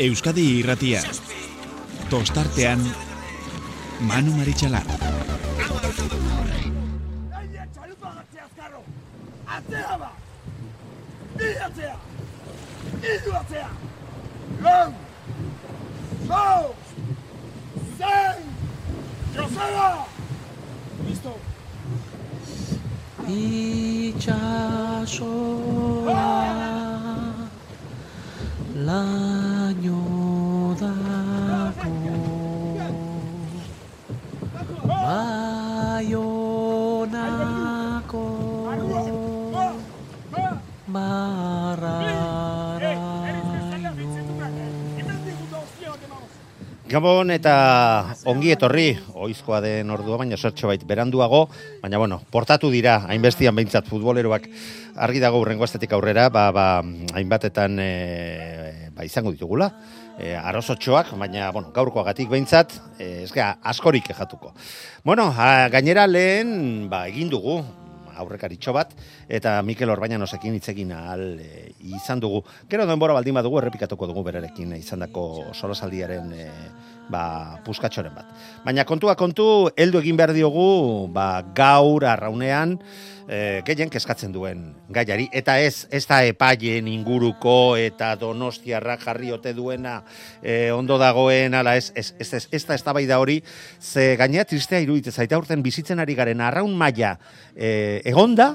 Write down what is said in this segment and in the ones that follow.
Euskadi irratia. Tostartean, Manu Maritxalar. Atzea ba! Bi atzea! Idu atzea! Lau! Zau! Zen! Joseba! Listo! Itxasoa laino dako Baionako Gabon eta ongi etorri, oizkoa den ordua, baina sortxo bait beranduago, baina bueno, portatu dira, hainbestian behintzat futboleroak argi dago urrengo estetik aurrera, ba, ba, hainbatetan e, ba, izango ditugula, e, arrozotxoak, baina bueno, gaurkoagatik behintzat, e, ez askorik ejatuko. Bueno, a, gainera lehen ba, egin dugu, aurrekaritxo bat, eta Mikel Orbañanosekin hitzekin ahal e, izan dugu. Gero denbora baldin badugu errepikatuko dugu berarekin izandako solasaldiaren e, ba, puskatxoren bat. Baina kontua kontu, heldu egin behar diogu ba, gaur arraunean, e, gehien keskatzen duen gaiari, eta ez ez da epaien inguruko eta donostiarra jarri ote duena e, ondo dagoen, ala ez, ez, ez, ez, ez da ez da hori, ze gainea tristea iruditzen zaita urten bizitzen ari garen arraun maila e, egonda,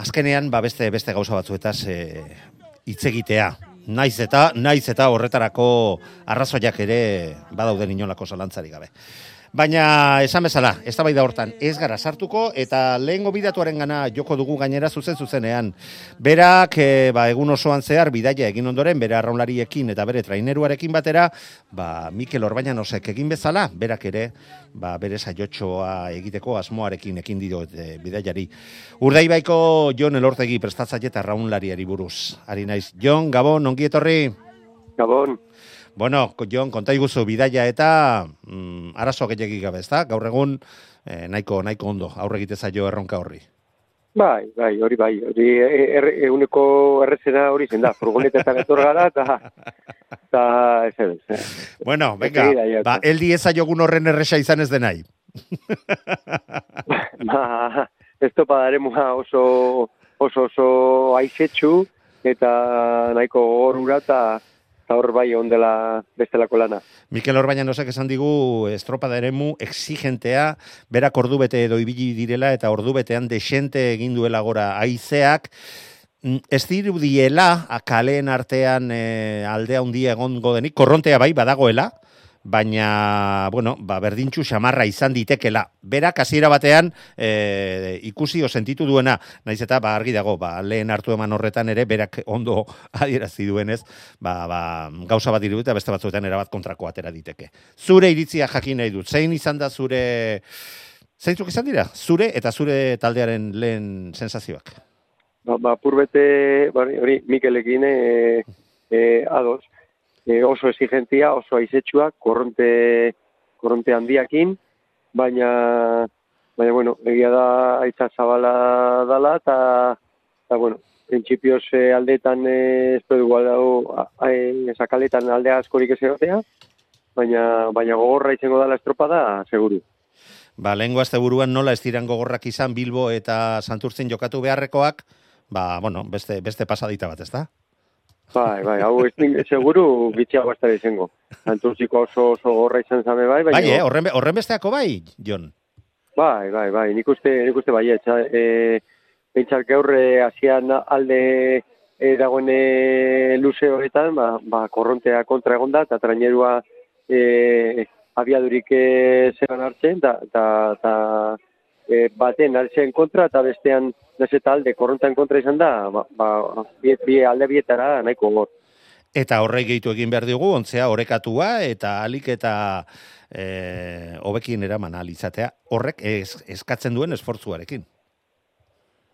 azkenean ba beste beste gauza batzuetaz e, hitz egitea. Naiz eta naiz eta horretarako arrazoiak ere badauden inolako zalantzari gabe. Baina esan bezala, ez da hortan, ez gara sartuko, eta lehen gobidatuaren gana joko dugu gainera zuzen zuzenean. Berak, e, ba, egun osoan zehar, bidaia egin ondoren, bere arraunlariekin eta bere traineruarekin batera, ba, Mikel Orbaina nosek egin bezala, berak ere, ba, bere saiotxoa egiteko asmoarekin ekin dio e, bidaiari. Urdai baiko Jon Elortegi prestatzaile eta arraunlariari buruz. Ari naiz, Jon, Gabon, ongi etorri? Gabon. Bueno, Jon, konta iguzu bidaia eta mm, arazo gehiagik gabe, ezta? Gaur egun eh, nahiko nahiko ondo aurre egite zaio erronka horri. Bai, bai, hori bai, hori eguneko er, errezena hori zen da, furgonetetan etor gara, eta, eta, ez ez. Bueno, venga, ba, eldi ez aiogun horren erresa izan ez denai. ba, ez topa oso, oso, oso aizetxu, eta nahiko horura, eta, eta hor bai ondela bestelako lana. Mikel Orbaina nosak esan digu estropada eremu exigentea, berak ordu bete edo ibili direla eta ordu betean desente egin duela gora aizeak, mm, Ez dirudiela, kaleen artean e, aldea hundia egon godenik, korrontea bai badagoela, baina, bueno, ba, berdintxu xamarra izan ditekela. Berak, hasiera batean, e, ikusi o sentitu duena, naiz eta, ba, argi dago, ba, lehen hartu eman horretan ere, berak ondo adierazi duenez, ba, ba, gauza bat dirudu eta beste batzuetan erabat kontrako atera diteke. Zure iritzia jakin nahi dut, zein izan da zure... Zeintzuk izan dira? Zure eta zure taldearen lehen sensazioak? Ba, ba purbete, ba, hori, Mikelekin, e, e, ados, e, oso exigentia, oso aizetxua, korronte, korronte handiakin, baina, baina, bueno, egia da aitza zabala dala, eta, eta bueno, prinsipioz e, aldeetan e, ez dugu aldau, esakaletan aldea askorik ez egotea, baina, baina gogorra izango dala estropada, seguru. Ba, lehen buruan nola ez diran gogorrak izan Bilbo eta Santurtzen jokatu beharrekoak, ba, bueno, beste, beste pasadita bat, ez da? Bai, bai, hau ez seguru bitxiago ez da izango. Anturtziko oso, oso gorra izan zame bai. Bai, eh, horren, horren besteako bai, Jon? Bai, bai, bai, nik uste, nik uste bai, etxa, e, pentsar geurre hasian alde e, dagoen luze horretan, ba, ba, korrontea kontra egonda, eta trainerua e, abiadurik e, zeban hartzen, eta e, baten hartzen kontra, eta bestean nese talde korrontan kontra izan da, ba, ba bi, alde bietara nahiko gor. Eta horrek gehitu egin behar dugu, ontzea orekatua eta alik eta e, hobekin eraman alizatea, horrek ez, eskatzen duen esfortzuarekin.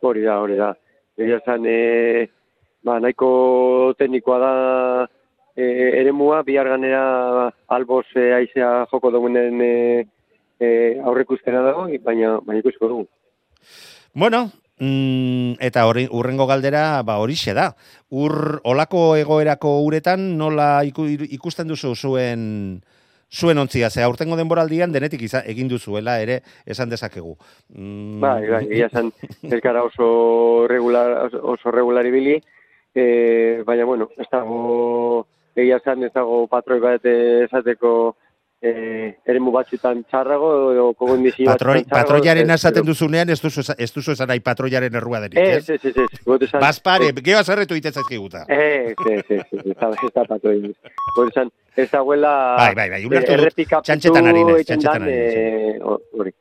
Hori da, hori da. Egia zan, e, ba, nahiko teknikoa da e, ere mua, bihar ganera alboz e, aizea joko dugunen e, e, aurrekuztena dago, baina, baina ikusiko dugu. Bueno, mm, eta hori, urrengo galdera ba horixe da. Ur olako egoerako uretan nola iku, ikusten duzu zuen zuen ontzia, ze aurtengo denboraldian denetik iza, egin duzuela ere esan dezakegu. Mm. Bai, bai, egia esan ez gara oso regular, oso, oso regular ibili, e, baina bueno, ez dago, egia esan ez dago patroi bat esateko eh eremu batzuetan txarrago edo kogondizio Patroi, patroiaren esaten duzunean ez duzu ez duzu esan nahi patroiaren errua denik, ez? Ez, ez, ez. ez. Baspare, geo azerretu ite zaizkiguta. Ez, ez, ez, ez, ez, ez, da patroi. Gote esan, ez dagoela bai, bai, bai, ulertu dut, txantxetan harine, txantxetan harine. Hori,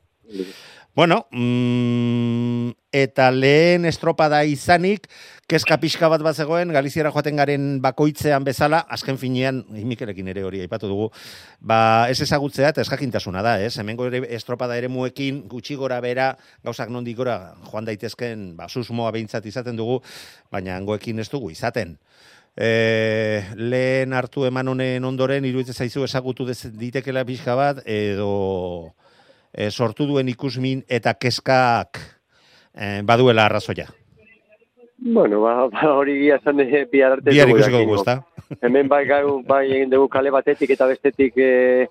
Bueno, mm, eta lehen estropada izanik, kezka pixka bat bat zegoen, Galiziara joaten garen bakoitzean bezala, azken finean, Mikelekin ere hori aipatu dugu, ba, ez ezagutzea eta eskakintasuna da, ez? Hemengo ere estropada ere muekin, gutxi gora bera, gauzak nondik gora, joan daitezken, ba, susmoa behintzat izaten dugu, baina hangoekin ez dugu izaten. E, lehen hartu eman honen ondoren, iruditzen zaizu ezagutu ditekela pixka bat, edo e, sortu duen ikusmin eta kezkak e, baduela arrazoia. Bueno, ba, ba hori gia zan e, eh, bihar arte. Bihar ikusiko dugu, ezta? Hemen bai gau, bai egin dugu kale batetik eta bestetik e,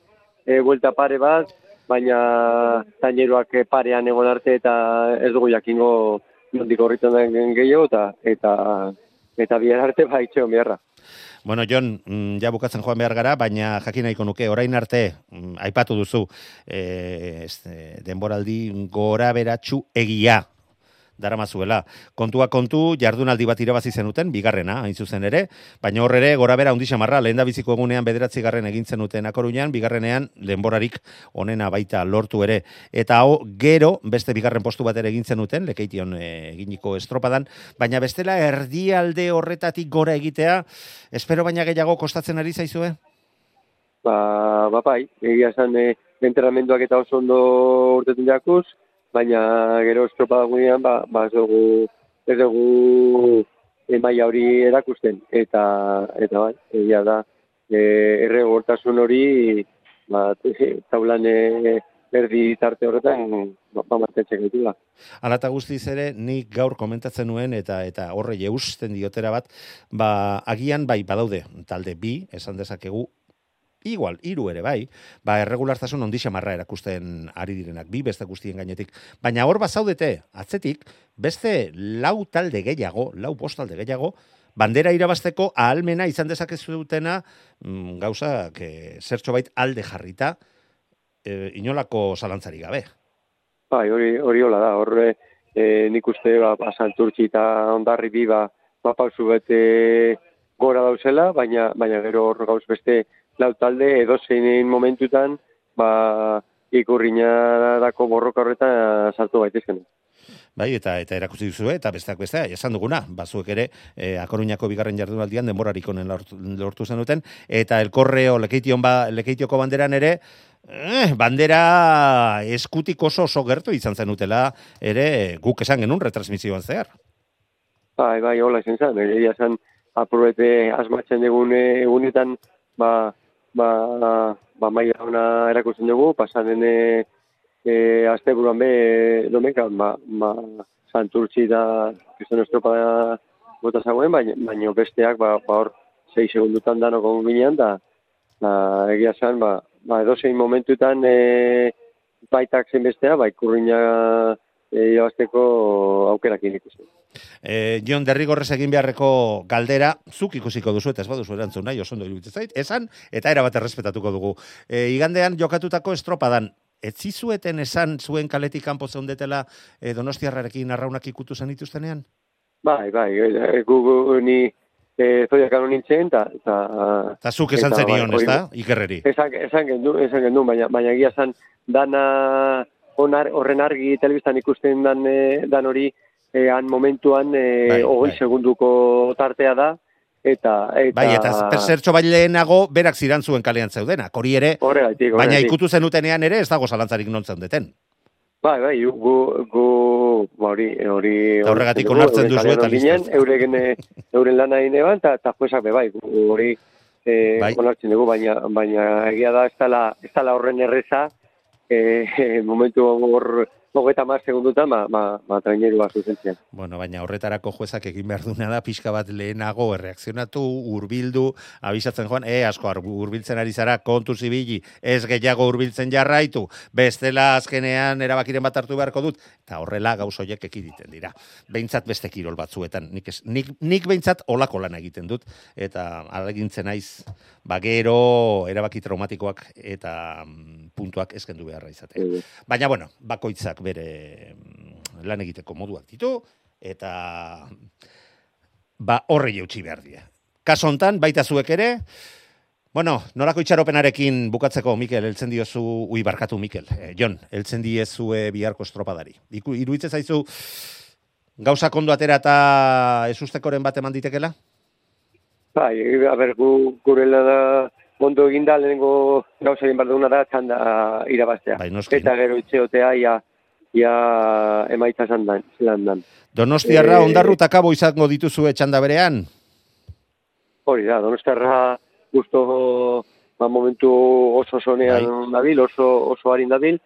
e, buelta pare bat, baina taineruak parean egon arte eta ez dugu jakingo nondik horritzen den gehiago eta eta eta bihar arte bai txeon biharra. Bueno, Jon, mm, ja bukatzen joan behar gara, baina jakin nahiko nuke, orain arte, mm, aipatu duzu, e, denboraldi gora beratxu egia, daramazuela. Kontua kontu, jardunaldi bat irabazi zenuten, bigarrena, hain zuzen ere, baina horre ere, gora bera undi xamarra, lehen da biziko egunean bederatzi garren egin zenuten akorunean, bigarrenean, denborarik onena baita lortu ere. Eta ho, gero, beste bigarren postu bat ere egin zenuten, lekeition e, eginiko estropadan, baina bestela erdialde horretatik gora egitea, espero baina gehiago kostatzen ari zaizue? Ba, ba, bai, egia esan, e, enteramenduak eta oso ondo urtetun jakuz, baina gero estropa dagoenean ba, ba ez dugu ez dugu emaia hori erakusten eta eta bai egia da e, erre gortasun hori ba taulan e, erdi tarte horretan ba, ba martetzen ditula. Hala ta guztiz ere nik gaur komentatzen nuen eta eta horre jeusten diotera bat ba agian bai badaude talde bi esan dezakegu igual, iru ere bai, ba, erregulartasun ondixa marra erakusten ari direnak, bi beste guztien gainetik. Baina hor bazaudete, atzetik, beste lau talde gehiago, lau postalde gehiago, bandera irabasteko ahalmena izan dezakezu dutena, mm, gauza, que zertxo bait alde jarrita, e, inolako zalantzari gabe. Bai, hori, hori hola da, horre, e, nik uste, ba, pasanturtxi eta ondarri bi, ba, ba pausu bete gora dauzela, baina, baina gero hor gauz beste lau talde edo zein momentutan ba, ikurriñarako borroka horretan sartu baitezken. Bai, eta eta erakutsi duzu eta besteak beste, esan duguna, bazuek ere, e, Akoruñako bigarren jardunaldian denborarik honen lortu zenuten eta el correo lekeition ba, lekeitioko banderan ere eh, bandera eskutik oso oso gertu izan zenutela ere guk esan genuen retransmisioan zehar. Bai, bai, hola izan zen, egia zen aprobete asmatzen egun egunetan ba, ba, ba maila ona erakusten dugu, pasanen e, e, azte buruan be, domeka, ba, ba, santurtzi da, kriston estropa da, bota zagoen, baina, baina besteak, ba, ba hor, sei segundutan dano gongo ginean, da, da, egia zan, ba, ba, edo zein momentutan, e, baitak zen bestea, ba, ikurriña, e, aukerak ikusten. Eh, Jon Derrigorrez egin beharreko galdera, zuk ikusiko duzu eta ez baduzu erantzun nahi, oso ondo zait, esan, eta era bat errespetatuko dugu. E, igandean jokatutako estropadan, ez zizueten esan zuen kaletik kanpo zeundetela e, donostiarrarekin arraunak ikutu zen ituztenean? Bai, bai, e, gu, gu, ni e, zoiak anu nintzen, eta... Eta zuk esan zenion, bai, ez da, ikerreri? Esan, esan gendu, esan gendu, baina, baina gia zan, dana onar, horren argi telebistan ikusten dan, e, dan hori, e, han momentuan e, bai, ogoi bai. segunduko tartea da, eta... eta bai, eta zertxo bai lehenago berak ziran zuen kalean zeudenak, hori ere, baina ikutu zenutenean ere ez dago zalantzarik nontzen deten. Bai, bai, gu, gu, ba, hori, hori... Horregatik onartzen duzu eta listo. Euren, euren lana ine ban, eta juezak be, bai, hori e, bai. onartzen dugu, baina, baina egia da ez dala, ez dala horren erreza, e, momentu hor hogeita mar segundutan, ba, ba, ba traineru bat zuzentzian. Bueno, baina horretarako juezak egin behar duna da, pixka bat lehenago erreakzionatu, hurbildu, abisatzen joan, e, asko, hurbiltzen ari zara, kontu zibili, ez gehiago hurbiltzen jarraitu, bestela azkenean erabakiren bat hartu beharko dut, eta horrela gauz horiek ekiditen dira. Behintzat beste kirol batzuetan, nik, ez, nik, nik behintzat olako lan egiten dut, eta alegintzen naiz, ba gero erabaki traumatikoak eta mm, puntuak eskendu beharra izatea. Eh, Baina, bueno, bakoitzak bere mm, lan egiteko moduak ditu, eta ba horre jautsi behar die. Kaso hontan, baita zuek ere, bueno, nolako itxaropenarekin bukatzeko, Mikel, heltzen diozu, ui, barkatu, Mikel, eh, Jon, heltzen diezue biharko estropadari. Iku, iruitze zaizu, gauza kondo atera eta ezustekoren bat eman ditekela? Bai, a ber, gu, gurela da, ondo eginda, lehenengo gauza egin behar duguna da, txanda irabaztea. Bai. Eta gero itxeotea, ia, ia emaitza zandan, zelandan. Donostiarra Eh, ondarru eta kabo izango dituzue txanda berean? Hori da, donostarra justo ba, momentu oso sonean Bai. dabil, oso, oso harin dabil,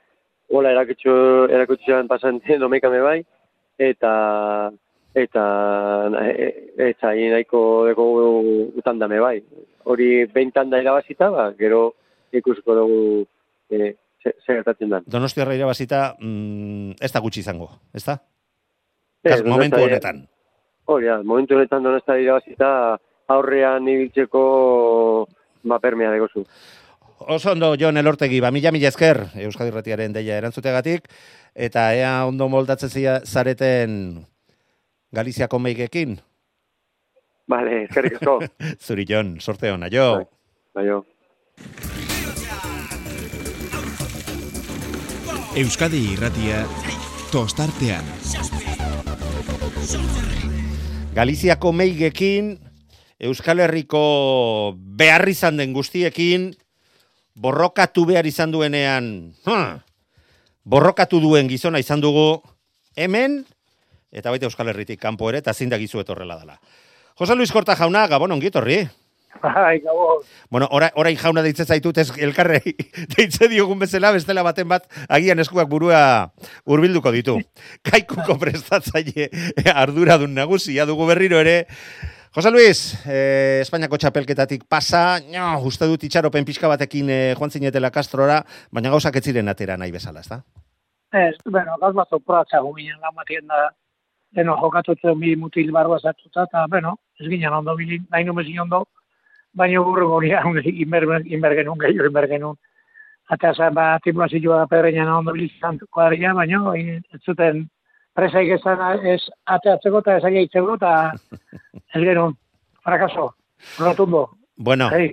hola eraketxo, eraketxoan pasan domekame bai, eta eta e, eta e, nahiko deko utan dame bai. Hori beintan da irabazita, ba, gero ikusiko dugu e, ze- zer gertatzen den. Donostiarra irabazita mm, ez da gutxi izango, ez da? Eh, Kas, momentu honetan. Hori da, momentu honetan donostia irabazita aurrean ibiltzeko ba, permea degozu. Oso ondo, Jon Elortegi, ba, mila mila esker, Euskadi Ratiaren deia erantzutegatik, eta ea ondo moldatzen zareten Galiziako meikekin. Vale, eskerrik asko. Zuri, Jon, sorte hona, jo. Bai. Baio. Euskadi irratia tostartean. Galiziako meigekin, Euskal Herriko behar izan den guztiekin, borrokatu behar izan duenean, huh, borrokatu duen gizona izan dugu, hemen, eta baita Euskal Herritik kanpo ere, eta zin da gizuet horrela dela. Jose Luis Korta jauna, gabon ongi etorri. Bai, Bueno, ora, orain jauna deitzen zaitut ez elkarrei deitze diogun bezala, bestela baten bat agian eskuak burua hurbilduko ditu. Kaikuko prestatzaile arduradun nagusia dugu berriro ere. Jose Luis, eh, Espainiako txapelketatik pasa, no, uste dut itxaropen pixka batekin eh, joan zinetela Kastrora, baina gauzak ez ziren atera nahi bezala, ezta? ez, bueno, gauz bat zoporatza guminen lan batien da, deno jokatutzen bi mutil barba zartuta, eta, bueno, ez ginen ondo bilin, nahi numezin ondo, baina burru gori inber, inber genuen, gehiago inber genuen. Eta zen, ba, tripulazioa perreinan ondo bilizan kuadrilla, baina ez zuten presaik ezan ez ateatzeko eta ez aitzeko, eta ez genuen, frakaso, rotundo, Bueno, hei.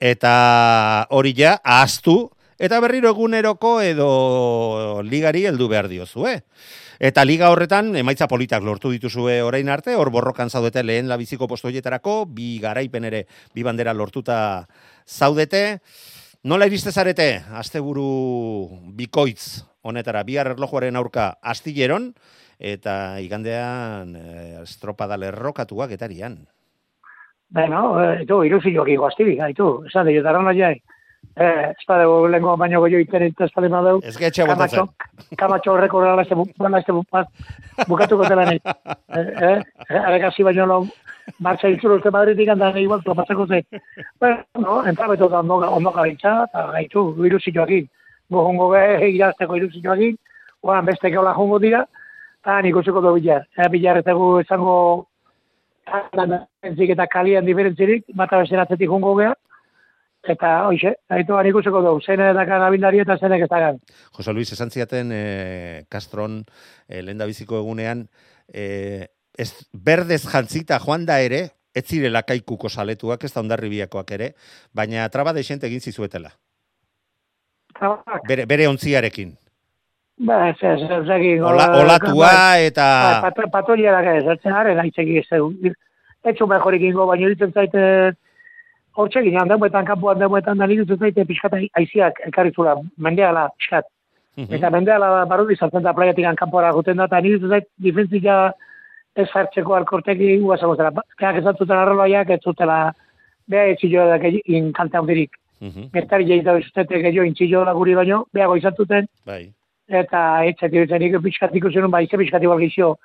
eta hori ja, ahaztu, eta berriro eguneroko edo ligari heldu behar diozue. Eta liga horretan emaitza politak lortu dituzue orain arte, hor borrokan zaudete lehen labiziko posto horietarako, bi garaipen ere, bi bandera lortuta zaudete. Nola iriste zarete, asteburu bikoitz honetara, bihar erlojuaren aurka astilleron, eta igandean eh, estropada lerrokatuak etarian. Bueno, eh, itu, ilusioak iguaztibik, haitu, esan dira, daran jai. Eh, ez da dugu lehenko baino goio iten ez da badu. Ez getxe botatzen. Kamatxo, kamatxo horreko horrela este, horrela este bat, bukatuko dela nahi. Eh, eh, arekasi baino lo, marcha itzuru uste Madridik andan igual topatzeko ze. Bueno, no, entrabeto da ondo, ondo gaitza, eta gaitu, ilusioakin. Gohongo ge, irazteko ilusioakin, oan beste geola jongo dira, eta nik utziko du bilar. Eh, bilar ez dugu esango eta kalian diferentzirik, bata beste atzetik jongo gea, eta hoxe, haitu harik utziko dugu, zene dakan abindari eta zenek ez dakan. Jose Luis, esan ziaten eh, Castron eh, lehen biziko egunean, eh, ez, berdez jantzita joan da ere, ez zirela kaikuko saletuak, ez da ondarribiakoak ere, baina traba deixente egin zizuetela, Trabak, bere, bere ontziarekin. ba, ez, ez, ez, egin, Ola, olatua eta... bai, pat, patolia da ez, ez garen aitzegi ez dugu. Etxu mejorik ingo, baina ditzen zaite, hortxe ginen, demuetan, kampuan demuetan, da ditzen zaite pixkat aiziak elkarrizula, mendeala, pixkat. Mhm. Eta mendeala barudi sartzen da playatik kanpora guten da, eta nire ditzen zait, difentzia ez hartzeko alkorteki guazako zera. Keak ez zuten arroloiak, ez zutela, beha ez zilo da inkalte handirik. Mhm, Gertari jeita bezutete gehiago intzilo guri baino, beha goizatuten, Bai. eta etxet irutzen pixkat ikusen, ba, ize pixkat igual gizio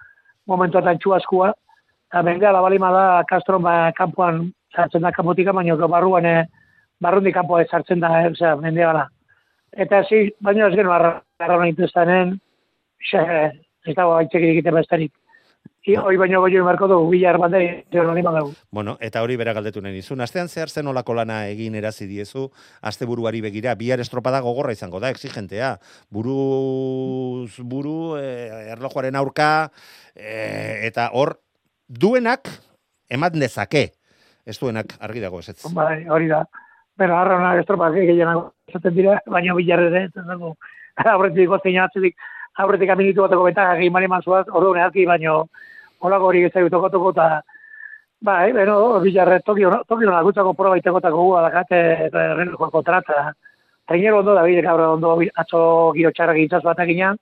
momentuatan txuaskua, eta benga, labalima da, Castro, ba, kampuan sartzen da kanpotika, baina barruan, e, barrundi kanpoa ez sartzen da, e, osea, mendea gara. Eta zi, baina ez geno, arra, arra nahi xe, ez dago aitzek egiten bestarik. I, hoi baino goio marko du, bilar bandei, dugu. Bueno, eta hori bera galdetu nahi nizun. Astean zehar zen olako lana egin erazi diezu, aste buruari begira, bihar estropada gogorra izango da, exigentea. Buru, buru, eh, erlojuaren aurka, eh, eta hor, duenak, emat dezake, ez duenak argi dago ez ez. Bai, hori da. Pero harra una estropa gehienago esaten dira, baina bilar ere, ez dago. Aurretik goztein atzetik, aurretik aminitu bateko beta, egin mani manzuaz, orduan ehalki, baino, holako hori gezai tokatuko, eta, bai, beno, bilarre, toki hona gutzako proba itekotako gu, adakate, erreneko kontrata, Trainero ondo, David, gaur ondo, atzo giro txarra gintzaz bat eginan,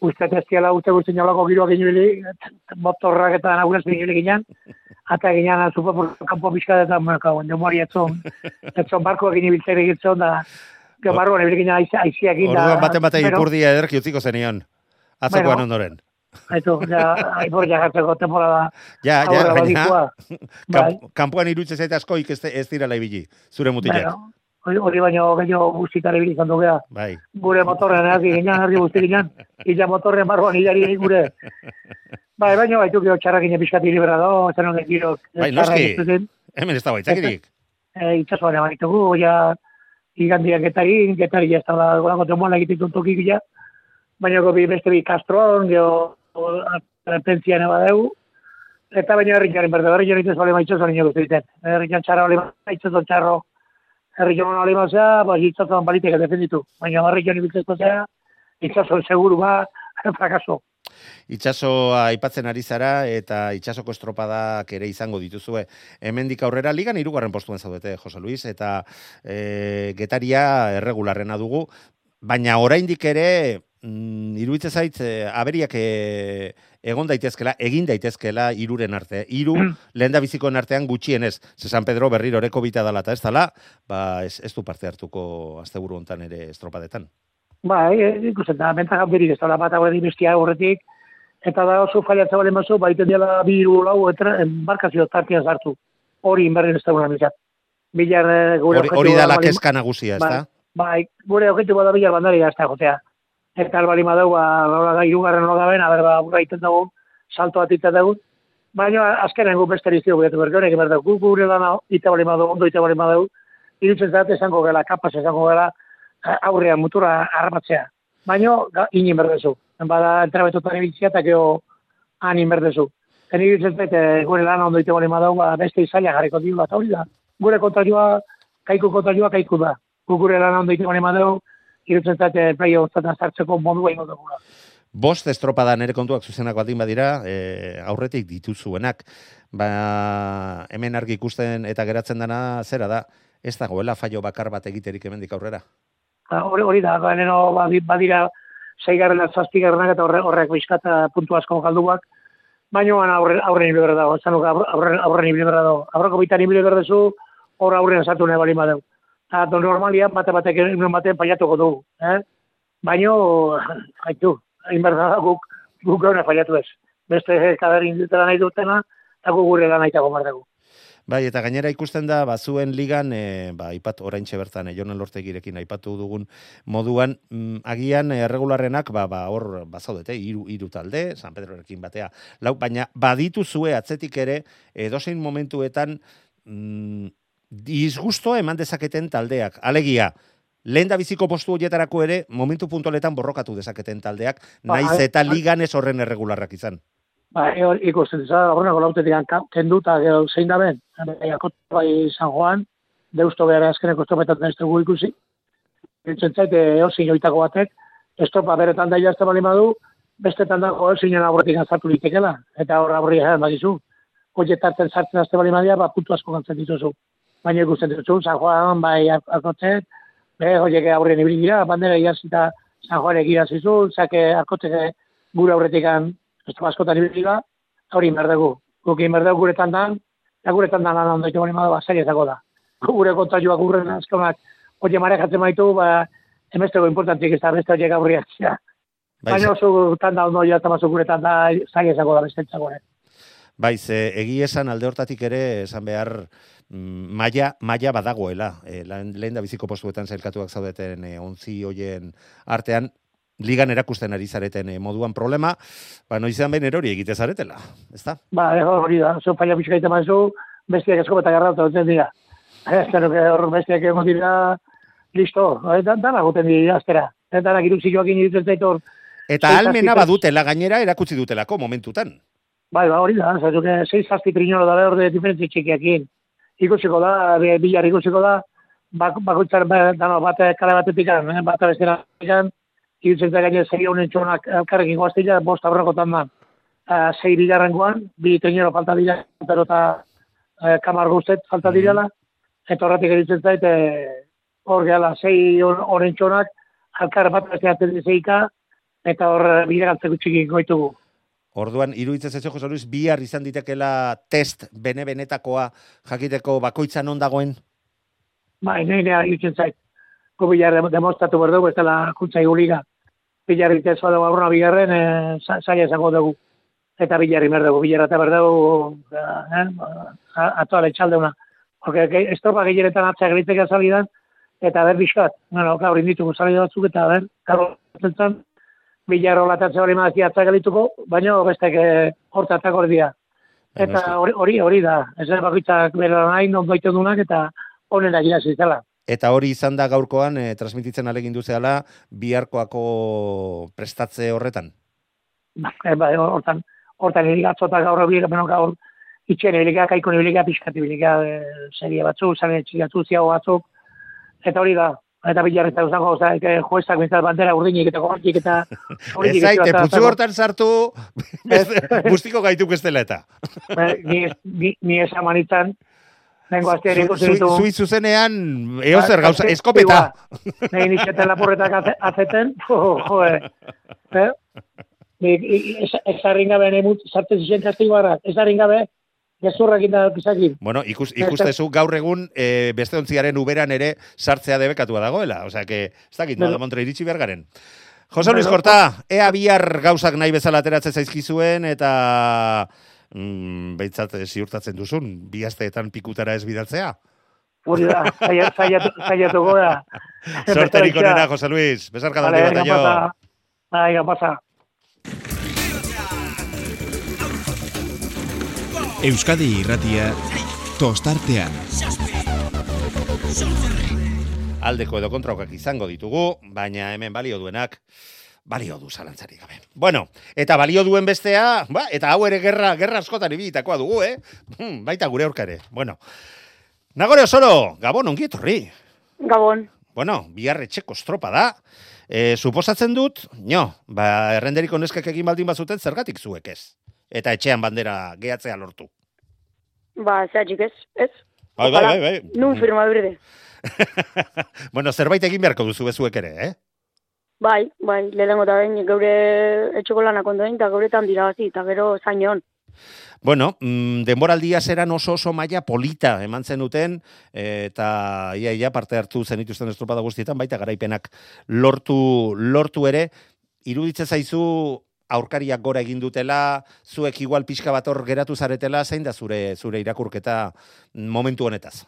uste testiala uste guztien jolako giroak inibili, motorrak eta nagunez inibili ginen, eta ginean azupo campo bizka eta merka, ondo mori etzon, etzon barko egin ibiltzen egitzen da, Gero barruan ebile ginen aiziak inda. Orduan baten baten ipurdia ederki utziko zenion. Atzakoan bueno, ondoren. Aitu, ja, aipur jakartzeko temporada. Ja, ja, baina, bai. kampuan irutze zaita asko ez, ez dira laibili, zure mutilek. Bueno, hori baino gehiago guztikare ibili izan dugea. Bai. Gure motorren erdi ginen, erdi guzti ginen. Ila motorren barruan hilari gure. Bai, baino, baitu gero txarra gine pixkat iribera do, zen honek giro. Bai, noski, hemen ez da baitzakirik. E, itxasuan ebaitugu, ja, igandiak getari, getari ez da golako temoan egitik toki gila, baina gobi beste bi Castron, geho, pentzia neba dugu, eta baina herri jaren berde, herri jaren itez bale maitxo zan inogu ziten. Herri jaren txarra zan txarro, herri jaren bale maitxo ba, hitzazan balitek defenditu, baina herri jaren bitzezko zea, hitzazan seguru ba, frakaso. Itxasoa aipatzen ari zara eta itxasoko estropadak ere izango dituzue. Hemendik aurrera ligan hirugarren postuen zaudete, Jose Luis, eta e, getaria erregularrena dugu, baina oraindik ere mm, iruditzen zait e, aberiak e, egon daitezkela, egin daitezkela iruren arte. Iru lehen da bizikoen artean gutxienez, ze San Pedro berriro oreko bita dala eta ez dala, ba, ez, ez du parte hartuko asteburu hontan ere estropadetan. Eh, ikusten da, bentak berik ez da bat hau bestia horretik, eta da oso faiatza bale mazu, baiten dela biru lau, eta embarkazio tartian zartu. Hori inberren ez da guna bizat. Bilar eh, gure hori, hori da la keska nagusia, ez da? Bai, bai, gure objektu bada bilar bandari da, jotea. Eta albali madau, ba, laura da, irugarren hori da ben, aber, ba, burra iten dago, salto bat iten dago. Baina, azkenen gu beste erizio, betu berke honek, berda, gu gure dana, ite bali madau, ondo ite bali madau, irutzen zate, esango gela, kapaz esango gela, aurrean mutura armatzea. Baina, inin berdezu. Bada, entrabetutan ebitzia eta geho han inberdezu. Zen iritzen zait, gure lan ondo ite bale madau, ba, beste izaila jarriko diu bat hori da. Gure kontarioa, kaiku kontarioa kaiku da. Gure lan ondo ite bale madau, iritzen zait, play zaten zartzeko modua ingo dugu. Bost estropada nere kontuak zuzenak baldin badira, e, aurretik dituzuenak. Ba, hemen argi ikusten eta geratzen dana zera da, ez dagoela faio bakar bat egiterik hemendik aurrera? hori hori da, gainero badira zeigarren zazpigarrenak eta horrek horrek bizkata puntu asko galduak, baina aurre, aurre nibli berda dago, zanuk aurre, aurre nibli berda dago. Aurreko bitan nibli berda zu, hor aurrean zatu nahi bali madeu. Eta don normalia, bate batek egin batean paiatuko dugu. Eh? Baina, haitu, hain berda guk, guk gauna paiatu ez. Beste kaderin dutela nahi dutena, eta guk gure da nahi tago Bai, eta gainera ikusten da, bazuen ligan, e, ba, ipat oraintxe bertan, e, jonen lortegirekin aipatu dugun moduan, mm, agian erregularrenak, ba, ba, hor, bazaudete, iru, iru talde, San Pedro erekin batea, lau, baina baditu zue atzetik ere, edozein momentuetan, mm, disgustoa eman dezaketen taldeak, alegia, lehen da biziko postu horietarako ere, momentu puntualetan borrokatu dezaketen taldeak, ba, naiz eta ligan ez horren erregularrak izan. Ba, e, ikusten za, horrenako lautetik kenduta gero zein da ben, bai San Juan, deusto behar azkeneko estropetan ez dugu ikusi. Entzen zaite, eozin joitako batek, estropa beretan daia ez bali madu, bestetan dago eozinen aborretik azartu litekela, eta horra aborri jaren badizu. Hoietartzen sartzen azte bali madia, ba, puntu asko gantzen dituzu. Baina ikusten dituzu, San Juan, bai, arkotzen, be, hoiek aurrien ibili dira, bandera iazita San Juan egira zizu, zake arkotzen gure aurretikan Esto askotan ibili da, hori inberdegu. Guk inberdegu gure tandan, eta gure tandan lan ondo ito balimado, ba, ezako da. Gure kontaioak gurren azkonak, oie mare jatzen maitu, ba, emesteko importantik ez da beste horiek aurriak zira. Bai, Baina oso tanda ondo joa eta mazo guretan da zaila izango da bestentzako. Eh? bai, ze egi esan alde hortatik ere, esan behar, maila, maila badagoela. E, lehen, da biziko postuetan zailkatuak zaudeten e, ontzi hoien artean, ligan erakusten ari zareten e, moduan problema, ba, noizean behin erori egite zaretela, ezta? Ba, eh, hori da, zo paia pixka egiten mazu, bestiak esko eta garratu duten dira. Eh, espero que hor bestiak egon dira, listo, eh, dan, dana goten dira, aztera. Eh, Danak iruzioak iruditzen zait hor, Eta almena badutela gainera erakutsi dutelako momentutan. bai, ba, hori da, zaitu que sei zazpi trinolo da behar de diferentzi txikiakin. Ikusiko da, be- bilar ikusiko da, bak, bakoitzar ba, dano, bate kale batetik, eh, bata bestera ikan, iruditzen zait gaine sei honen txonak elkarrekin goaztila, bost aurrekotan da. Uh, sei bigarrengoan, bi trinero falta dira, pero eta uh, kamar guztet falta direla, eta horretik eritzen zait, eh, hor gehala, hor- honen txonak, alkar bat beste atzen zeika, eta hor bideratzeko txiki goitugu. Orduan, iruditzen zetxo, Jose Luis, bihar izan ditekela test bene-benetakoa jakiteko bakoitza non dagoen? Nahi nahi irutzen zait. Bilar dem- demostratu behar dugu, ez dela kuntza iguliga. Bilar egiten zua dugu aurruna bigarren, e, zaila izango dugu. Eta bilarri behar dugu, bilarra eta behar dugu, eh, atoa txaldeuna. Porque estropa gehienetan atzak egiteke salidan, eta ber bizkat. Bueno, gaur inditugu salida batzuk, eta ber, gaur zentzen, bilarro latatze hori mazia gelituko, baina bestek eh, hortatak hori dira. Eta hori, hori, da, ez da bakoitzak bera nahi, non doitu dunak, eta onena gira zizela. Eta hori izan da gaurkoan, e, transmititzen alegin duzeala, biharkoako prestatze horretan. Ba, eh, ba, hortan, hortan irigatzotak gaur hori, beno gaur, itxen ibiliga, kaiko ibiliga, pixkat ibiliga, e, serie batzuk, zane txigatu ziago batzuk, eta hori da, eta bilarrita uzango, oza, e, joezak bintzat bandera urdinik eta gortik eta... Ez zaite, putzu hortan sartu, guztiko gaituk ez dela eta. Ni, ni, ni esan manitzan, nengo azteari ikusi Zu- ditu... Zui zuzenean, eozer gauza, Ba, eskopeta. Nahi nixeten lapurretak aze- azeten, jo, jo? Ni, i- ez, ez arrin gabe, nahi mut, sartzen ziren kastigoara, ez arrin gabe, gezurrak inda pizakin. Bueno, ikus, ikustezu gaur egun e, beste ontziaren uberan ere sartzea debekatua dagoela. Osea, que ez dakit, Bueno. no, montre iritsi behar garen. Jose Luis Korta, ea bihar gauzak nahi bezala ateratzen zaizkizuen, eta mm, behintzat eh, ziurtatzen duzun, bi asteetan pikutara ez bidaltzea. Hori da, zaila- zailatu zailatuko da. Sorterik onena, Jose Luis. Besarka Vale, daude venga, bat jo. Venga, pasa. Euskadi irratia tostartean. Aldeko edo kontraukak izango ditugu, baina hemen balio duenak, balio du zalantzarik gabe. Bueno, eta balio duen bestea, ba, eta hau ere gerra, gerra askotan ibilitakoa dugu, eh? Hmm, baita gure aurka ere. Bueno, Nagore Osoro, Gabon, ongi etorri. Gabon. Bueno, bihar etxeko estropa da. E, suposatzen dut, no, ba, errenderiko neskak egin baldin bazuten zergatik zuek ez. Eta etxean bandera gehatzea lortu. Ba, zehatzik ez, ez? Bai, bai, bai, bai. Nun firma berde. bueno, zerbait egin beharko duzu bezuek ere, eh? Bai, bai, lehenengo eta behin geure etxoko lanak ondoen, eta geuretan dirabazi, eta gero zainon. Bueno, mm, denboraldia zeran oso oso maila polita eman zenuten eta ia ia parte hartu zenituzten estropada guztietan baita garaipenak lortu lortu ere iruditzen zaizu aurkariak gora egin dutela, zuek igual pixka bat hor geratu zaretela, zein da zure zure irakurketa momentu honetaz?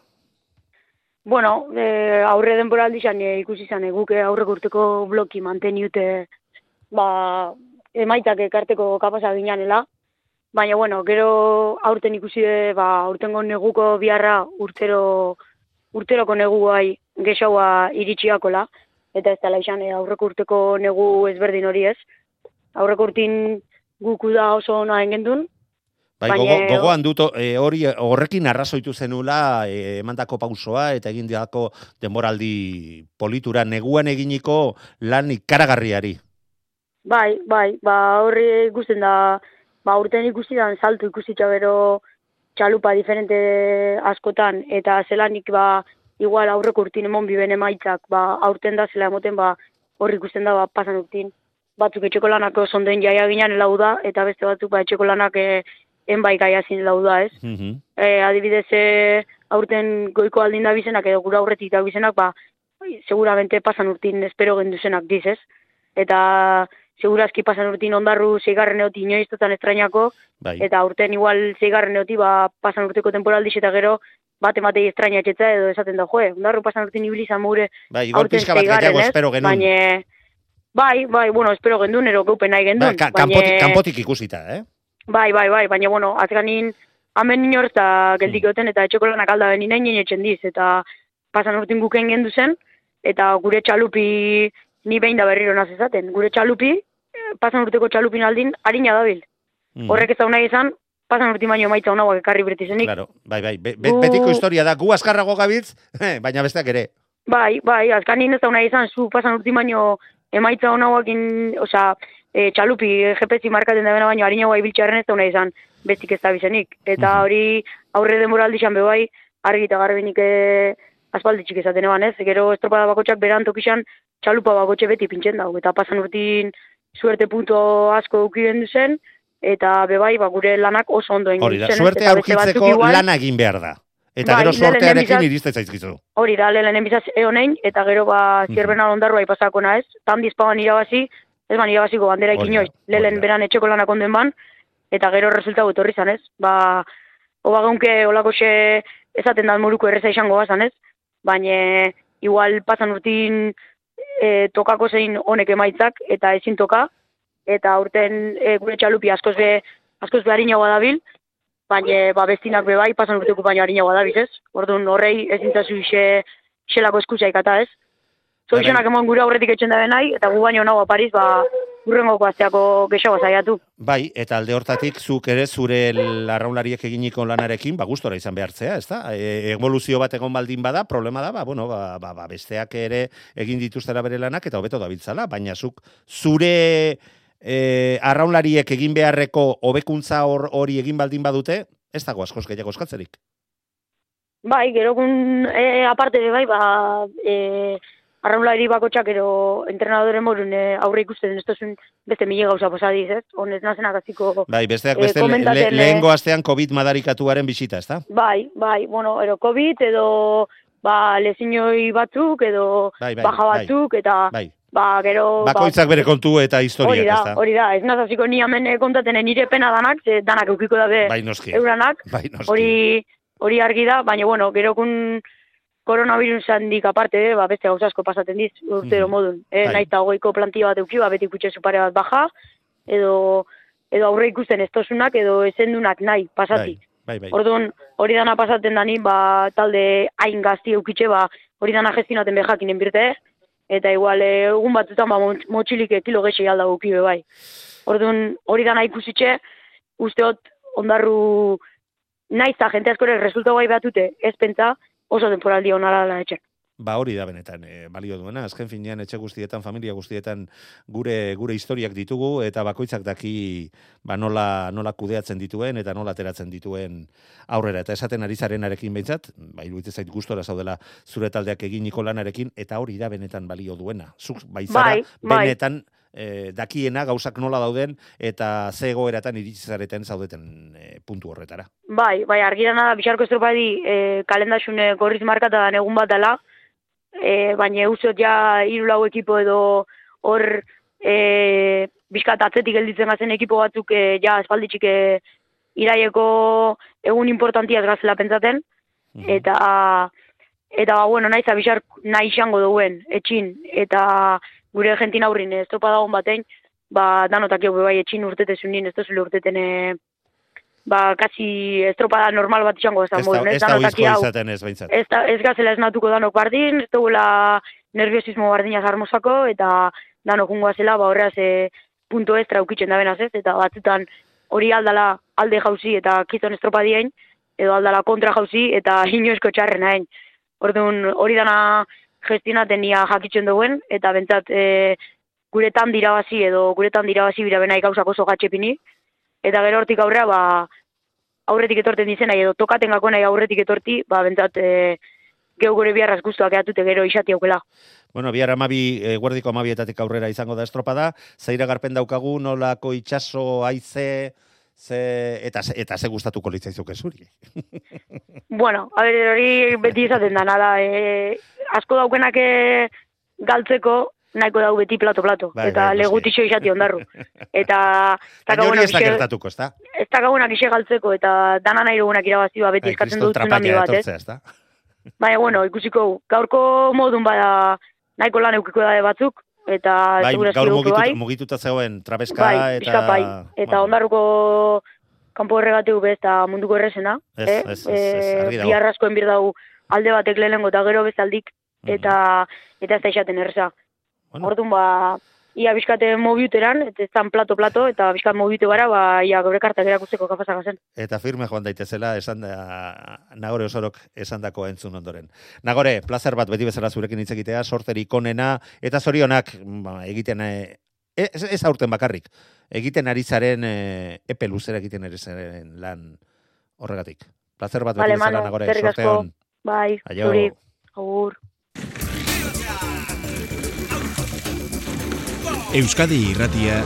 Bueno, e, aurre denboraldi zan e, ikusi zan eguke aurrek urteko bloki manteniute ba, emaitak ekarteko kapasa ginanela. Baina, bueno, gero aurten ikusi de, ba, aurtengo neguko biharra urtero, urteroko negu bai gexaua iritsiakola. Eta ez dela izan aurreko urteko negu ezberdin hori ez. Aurreko urtin guku da oso ona engendun, Bai, Baina- gogo, gogoan dut e, hori horrekin arrazoitu zenula e, emandako pausoa eta egin diako denboraldi politura neguan eginiko lan ikaragarriari. Bai, bai, ba horri ikusten da, ba urten ikusi da salto ikusi gero txalupa diferente askotan eta zelanik ba igual aurreko urtin emon biben emaitzak, ba aurten da zela emoten ba horri ikusten da ba pasan urtin. Batzuk etxeko lanak onden jaia ginen lau da eta beste batzuk ba etxeko lanak e, enbai gaia zin lau da, ez? Mhm. e, adibidez e, aurten goiko aldin da bizenak edo gura aurretik da bizenak, ba, seguramente pasan urtin espero genduzenak dizez. Eta segurazki pasan urtin ondarru zeigarren eoti inoiztotan estrainako, Bai. eta urten igual zeigarren eoti ba, pasan urteko temporaldiz eta gero bat ematei estrainatxetza edo esaten da, joe, ondarru pasan urtin ibili izan mure Bai, aurten gehiago ez? espero genuen. Baina, bai, bai, bueno, espero gendun, ero geupen nahi gendun. Ba, ka- kanpotik, kanpotik ikusita, eh? Bai, bai, bai, baina, bueno, azkanin, hamen inor eta geldik Hmm. goten, eta etxeko lanak alda benin nahi etxen diz, eta pasan urtin guken gendu zen, eta gure txalupi ni behin da berriro naz ezaten. Gure txalupi, eh, pasan urteko txalupin aldin, harina dabil. Mm. Horrek ez nahi izan, pasan urtin baino emaitza honauak ekarri bretizenik. Claro, bai, bai, be, be- betiko historia da, gu azkarrago gabitz, baina besteak ere. Bai, bai, azkanin ez da nahi izan, zu pasan urtin baino emaitza honauakin, osea, e, txalupi GPS markaten da bena baino harina guai biltxarren ez da izan, bestik ez da bizenik. Eta Mhm. hori aurre denbora aldixan bebai, argi eta garbinik e, aspalditxik ezaten eban ez, gero estropada bakotxak beran tokixan txalupa bakotxe beti pintzen dago, eta pasan urtin suerte punto asko dukiren duzen, eta bebai, ba, gure lanak oso ondo egin Hori da, suerte aurkitzeko lana egin behar da. Eta Bai, gero bizaz- iriste zaizkizu. Hori da, lehenen bizaz eonein, eta gero ba, Mhm. zierbena ondarru bai pasako naiz, tan dizpaban irabazi, ez ban irabaziko bandera Hori ikin da, inoiz, lehen beran etxeko lanak onden ban, eta gero resultatu etorri zan ez, ba, oba gaunke olako xe ezaten da moruko erreza izango bazan ez, baina igual pasan urtin e, tokako zein honek emaitzak, eta ezin toka, eta urten e, gure txalupi askoz be, askoz be harinagoa dabil, baina ba, bestinak be bai, pasan urteko baina harinagoa dabiz, ez? Orduan horrei ez dintzazu xe, xelako eskusa ikata, ez? Zoizonak eman gure aurretik etxen da nahi, eta gu baino nagoa Paris, ba, urrengoko asteako gexago zaiatu. Bai, eta alde hortatik zuk ere zure larraulariek eginiko lanarekin, ba, gustora izan behartzea, ez da? E, evoluzio bat egon baldin bada, problema da, ba, bueno, ba, ba, ba, besteak ere egin dituztera bere lanak, eta hobeto dabiltzala, baina zuk zure e, arraunlariek egin beharreko hobekuntza hor- hori egin baldin badute, ez dago askoz gehiago eskatzerik. Bai, gero gun, e, aparte de bai, ba, e, arraunlari bakotxak ero entrenadore morun e, aurre ikusten ez tozun beste mili gauza pasadiz, ez? Honez nazenak aziko... Bai, besteak Eh, beste komentatzen, le, eh, lehengo astean COVID madarikatuaren bisita, ez da? Bai, bai, bueno, ero COVID edo ba, lezinoi batzuk edo Bai, bai, baja bai. batzuk eta Bai. Ba, gero... Bakoitzak bere kontu eta Hori historiak, da, ez da? hori da, ez nazaziko ni hemen eh, kontaten eh, nire pena danak, ze danak eukiko dabe Bai, noski. euranak, Bai, noski. hori hori argi da, baina bueno, gero kun koronavirus handik aparte, eh, ba, beste gauza asko pasaten diz, urtero Mhm. modun. E, Bai. Naiz eta hogeiko plantilla bat euki, ba, beti kutxe pare bat baja, edo, edo aurre ikusten estosunak, edo ezendunak nahi pasatik. Bai, bai. Orduan, hori dana pasaten dani, ba, talde hain gazti eukitxe, ba, hori dana gestionaten behakin enbirte, eta igual, egun batzutan, ba, motx- motxilik kilo gehi alda guki be bai. Orduan, hori dana ikusitxe, usteot, ondarru, naiz eta jente askore resultatu gai behatute, ez pentsa, oso temporaldi onara da etxen. Ba hori da benetan, e, balio duena, azken finean etxe guztietan, familia guztietan gure gure historiak ditugu eta bakoitzak daki ba nola, nola kudeatzen dituen eta nola ateratzen dituen aurrera. Eta esaten ari zarenarekin behintzat, ba iruditzen zait gustora zaudela zure taldeak eginiko lanarekin eta hori da benetan balio duena. Zuk baizara Bai, bai. benetan e, dakiena gauzak nola dauden eta ze egoeratan iritsi zareten zaudeten e, puntu horretara. Bai, bai, argirana da, bisarko estropadi, e, kalendaxune gorriz markata da egun bat dela, e, baina eusot ja hiru lau ekipo edo hor e, bizkat atzetik gelditzen gazen ekipo batzuk e, ja espalditxik e, iraieko egun importantiaz gazela pentsaten, Mhm. eta eta ba, bueno, naiz abisar nahi izango duen, etxin, eta gure gentin aurrin estropa dagoen batein, ba, danotak jau bai etxin urtetezunin, ez tozule urteten, e, ba, kasi estropada normal bat izango ez da Ez modun, ez da izaten ez behintzat. ez, da, ez gazela esnatuko danok bardin, ez duela nerviosismo bardinaz armosako, eta danok zela, ba horreaz e, punto estra aukitzen da benaz ez, eta batzutan hori aldala alde jauzi eta kizon estropadien, edo aldala kontra jauzi eta inoesko txarren hain. Orduan hori dana gestionaten nia jakitzen duen, eta bentsat e, guretan dirabazi edo guretan dirabazi bira benai gauzak oso gatxepini, eta gero hortik aurrea, ba, aurretik etorten dizena, edo tokaten gako nahi aurretik etorti, ba, bentsat, e, geu gure biharraz guztuak eatute gero isati aukela. Bueno, bihar amabi, e, guardiko amabietatik aurrera izango da estropada, zeira garpen daukagu, nolako itxaso, aize, ze, eta, eta ze gustatuko litzaizuke zuri. Bueno, a ber, hori beti izaten da, nada, e, asko daukenak e, galtzeko, nahiko dau beti plato-plato. Bai, eta bai, legutixo izati ondarru. Eta... Baina hori ez da gertatuko, ez da? Ez da gabunak ise galtzeko, eta dana nahi dugunak irabazioa beti Bai, eskatzen dut tsunami bat, ez? da? Baina, bueno, ikusiko, gaurko modun bada nahiko lan eukiko da batzuk, eta Bai, gaur dugu mugituta, bai. mugituta zegoen trabeska Bai, eta... bai. Eta Bueno, ondarruko kanpo erregateu bez eta munduko errezena. Ez, eh? ez, ez, ez, argi dago. bi arraskoen bir dau alde batek lehenengo eta gero bezaldik, Mhm. eta eta ez da izaten erreza. Bueno. Orduan ba, ia bizkate mobiuteran, eta zan plato-plato, eta bizkat mobiute gara, ba, ia gure kartak erakusteko kapazak zen. Eta firme joan daitezela, esan da, Nagore osorok esandako entzun ondoren. Nagore, plazer bat beti bezala zurekin hitz egitea, sorterik onena, eta zorionak ba, egiten, eh, ez, ez aurten bakarrik, egiten ari zaren eh, epe luzera egiten ari zaren lan horregatik. Plazer bat beti Vale, bezala, Manu, Nagore, eskerrik sorte asko. on. Bai, Aio. zuri, agur. Euskadi irratia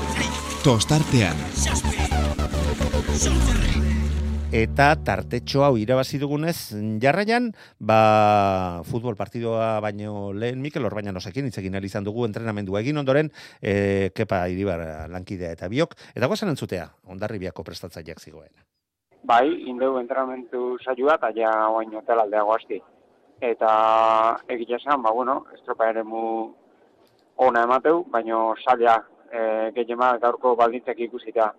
tostartean. Eta tartetxo hau irabazi dugunez, jarraian, ba, futbol partidoa baino lehen Mikel Orbañanosekin hitz egin ahal izan dugu entrenamendua egin ondoren, e, Kepa Iribar lankidea eta biok, eta gozen entzutea, ondarribiako prestatzaileak zigoen. Bai, indeu entrenamentu saioa eta ja oain hotel aldeago asti. Eta egia esan, ba, bueno, estropa ere mu ona emateu, baino saia e, gehiema gaurko baldintzak ikusita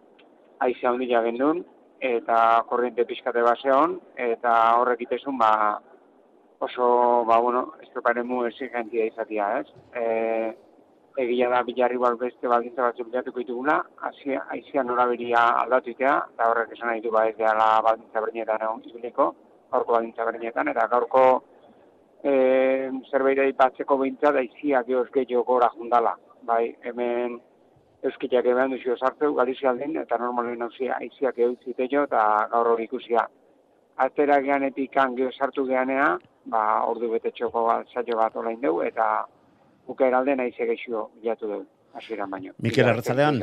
aizea handia gendun, eta korriente pixkate baseon, eta horrek itezun, ba, oso, ba, bueno, estropa ere mu exigentia izatia, ez? E, egia da bilarri bal beste baldintza batzuk bilatuko dituguna, haizea haizea norabiria aldatuitea, eta horrek esan nahi du ba ez dela baldintza berdinetan egon ibiliko, gaurko baldintza berdinetan, eta gaurko e, zerbait aipatzeko behintzat haizia gehoz gehiago gora jundala. Bai, hemen euskitiak ebean duzio sartzeu, Galizia alden, eta normalen hauzia haiziak eutziteio, eta gaur hori ikusia. Atera geanetik kan geho sartu geanea, ba, ordu bete txoko bat, saio bat olain deu, eta bukaer alden haize geixio bilatu deu, hasieran baino. Mikel, arratsaldean?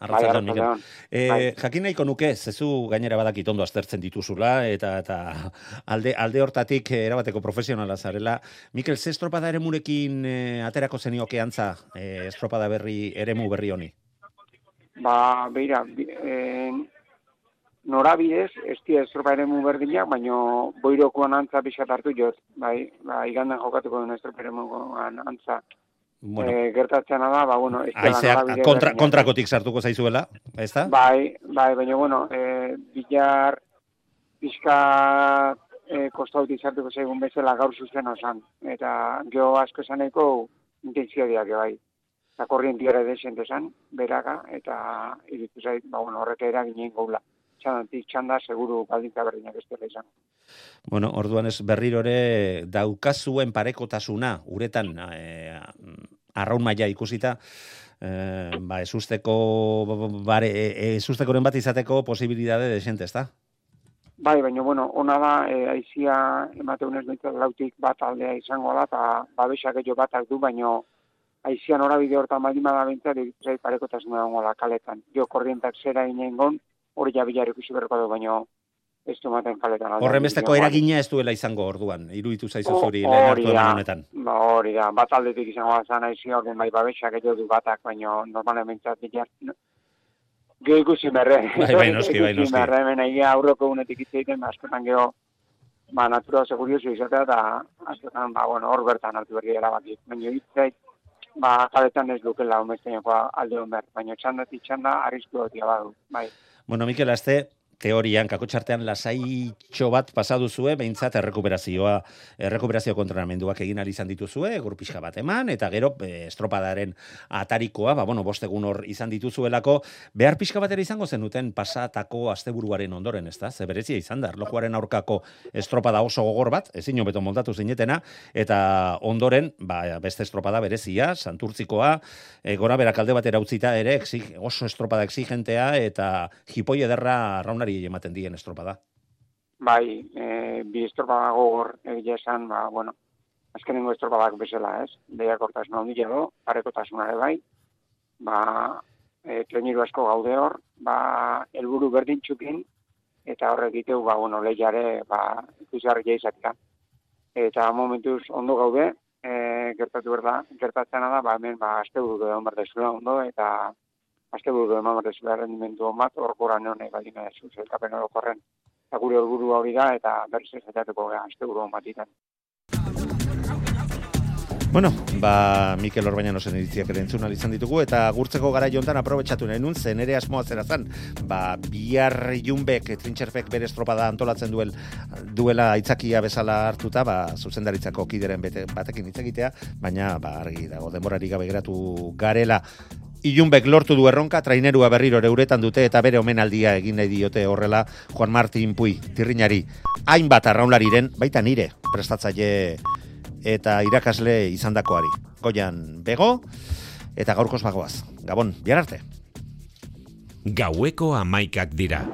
Arratsaldeon, Mikel. arratsaldeon. E, Bai. jakin nahiko nuke, zezu gainera badakit ondo aztertzen dituzula, eta eta alde, alde hortatik eh, erabateko profesionala zarela. Mikel, ze estropada ere murekin eh, aterako zenioke antza eh, estropada berri, eremu berri honi? Ba, beira, en, norabidez, ez dira estropa ere mu berdinak, baino boirokoan antza pixat hartu jot, bai, ba, igandan jokatuko den estropa ere antza. Bueno, Eh, gertatzen da, ba, bueno, Aizea, kontra, kontrakotik sartuko zaizuela, ez da? Bai, bai, baina, bueno, e, bilar pixka e, kostautik sartuko zaigun bezala gaur zuzen osan. Eta geho asko esaneko intentzioak bai. Eta korrientiara desente esan, beraga, eta iritu zait, ba, bueno, horrek eraginen gaula. Txandatik txanda, seguru baldintza berdinak ez dela izan. Bueno, orduan ez berrirore daukazuen parekotasuna, uretan eh, arraun maila ikusita, eh, ba, ezusteko, bare, e, ezustekoren bat izateko posibilidade desente, ezta? Bai, baina, bueno, ona da, e, aizia emateunez behintzat lautik bat aldea izango da, eta babesak gehiago batak du, baina aizia norabide hortan baldin bada behintzat, zait parekotasuna dago da kaletan. Jo, korrientak zera inengon, hori ja bilar ikusi berko du, baina ez du ematen kaletan. alde. Horren besteko Bai. eragina ez duela izango orduan, iruditu zaizu zuri lehen hartu eman honetan. Ba, hori da, bat aldetik izango da zan aizia, orduan bai babesak gehiago du batak, baina normalen behintzat bilar, Geho ikusi merre. Bai, bai, noski, bai, noski. merre, egia aurroko unetik hitz egiten, ba, askotan geho, ba, natura segurioso izatea, eta askotan, ba, bueno, hor bertan hartu berri erabaki. Baina hitzait, ba, kaletan ez dukela umestenekoa alde hon. Baina txandatik txanda, arrisku dotia badu, bai. Bueno, Mikel, azte, teorian, kakotxartean lasaitxo bat pasadu zue, behintzat errekuperazioa, errekuperazio kontrenamenduak egin izan dituzue, egur pixka bat eman, eta gero estropadaren atarikoa, ba, bueno, bostegun hor izan dituzuelako, behar pixka bat ere izango zenuten pasatako asteburuaren ondoren, ez da? Ze berezia izan da, erlojuaren aurkako estropada oso gogor bat, ezin hobeto moldatu zinetena, eta ondoren, ba, beste estropada berezia, santurtzikoa, e, gora berak alde batera utzita ere, exig, oso estropada exigentea, eta jipoi ederra raunari ematen dien estropada. Bai, e, bi estropa gogor egia esan, ba, bueno, azkenengo estropadak bezala, ez? Behiakortasun handia do, parekotasunare bai, ba, e, treniru asko gaude hor, ba, helburu berdin txukin, eta horrek iteu, ba, bueno, lehiare, ba, ikusgarria izatea. Eta momentuz ondo gaude, e, gertatu berda, gertatzena da, ba, hemen, ba, azte eman berdezula ondo, eta azte buru eman berdezula rendimendu on bat, orkora neon nahi badina ez, zelkapen orokorren. Eta gure helburu hori da, eta berriz ez ezateko gara, azte buru iten. Bueno, ba, Mikel Orbañano zen iritziak ere entzun izan ditugu, eta gurtzeko gara jontan aprobetsatu nahi nun, zen ere asmoa zera zen, ba, bihar junbek, trintxerpek bere estropada antolatzen duel, duela aitzakia bezala hartuta, ba, zuzendaritzako kideren bete, batekin hitz egitea, baina, ba, argi dago, denborari gabe geratu garela, Ilunbek lortu du erronka, trainerua berriro uretan dute eta bere omenaldia egin nahi diote horrela Juan Martín Pui, tirrinari. Hainbat arraunlariren, baita nire, prestatzaile eta irakasle izandakoari. Goian bego eta gaurkoz bagoaz. Gabon, bihar arte. Gaueko amaikak dira.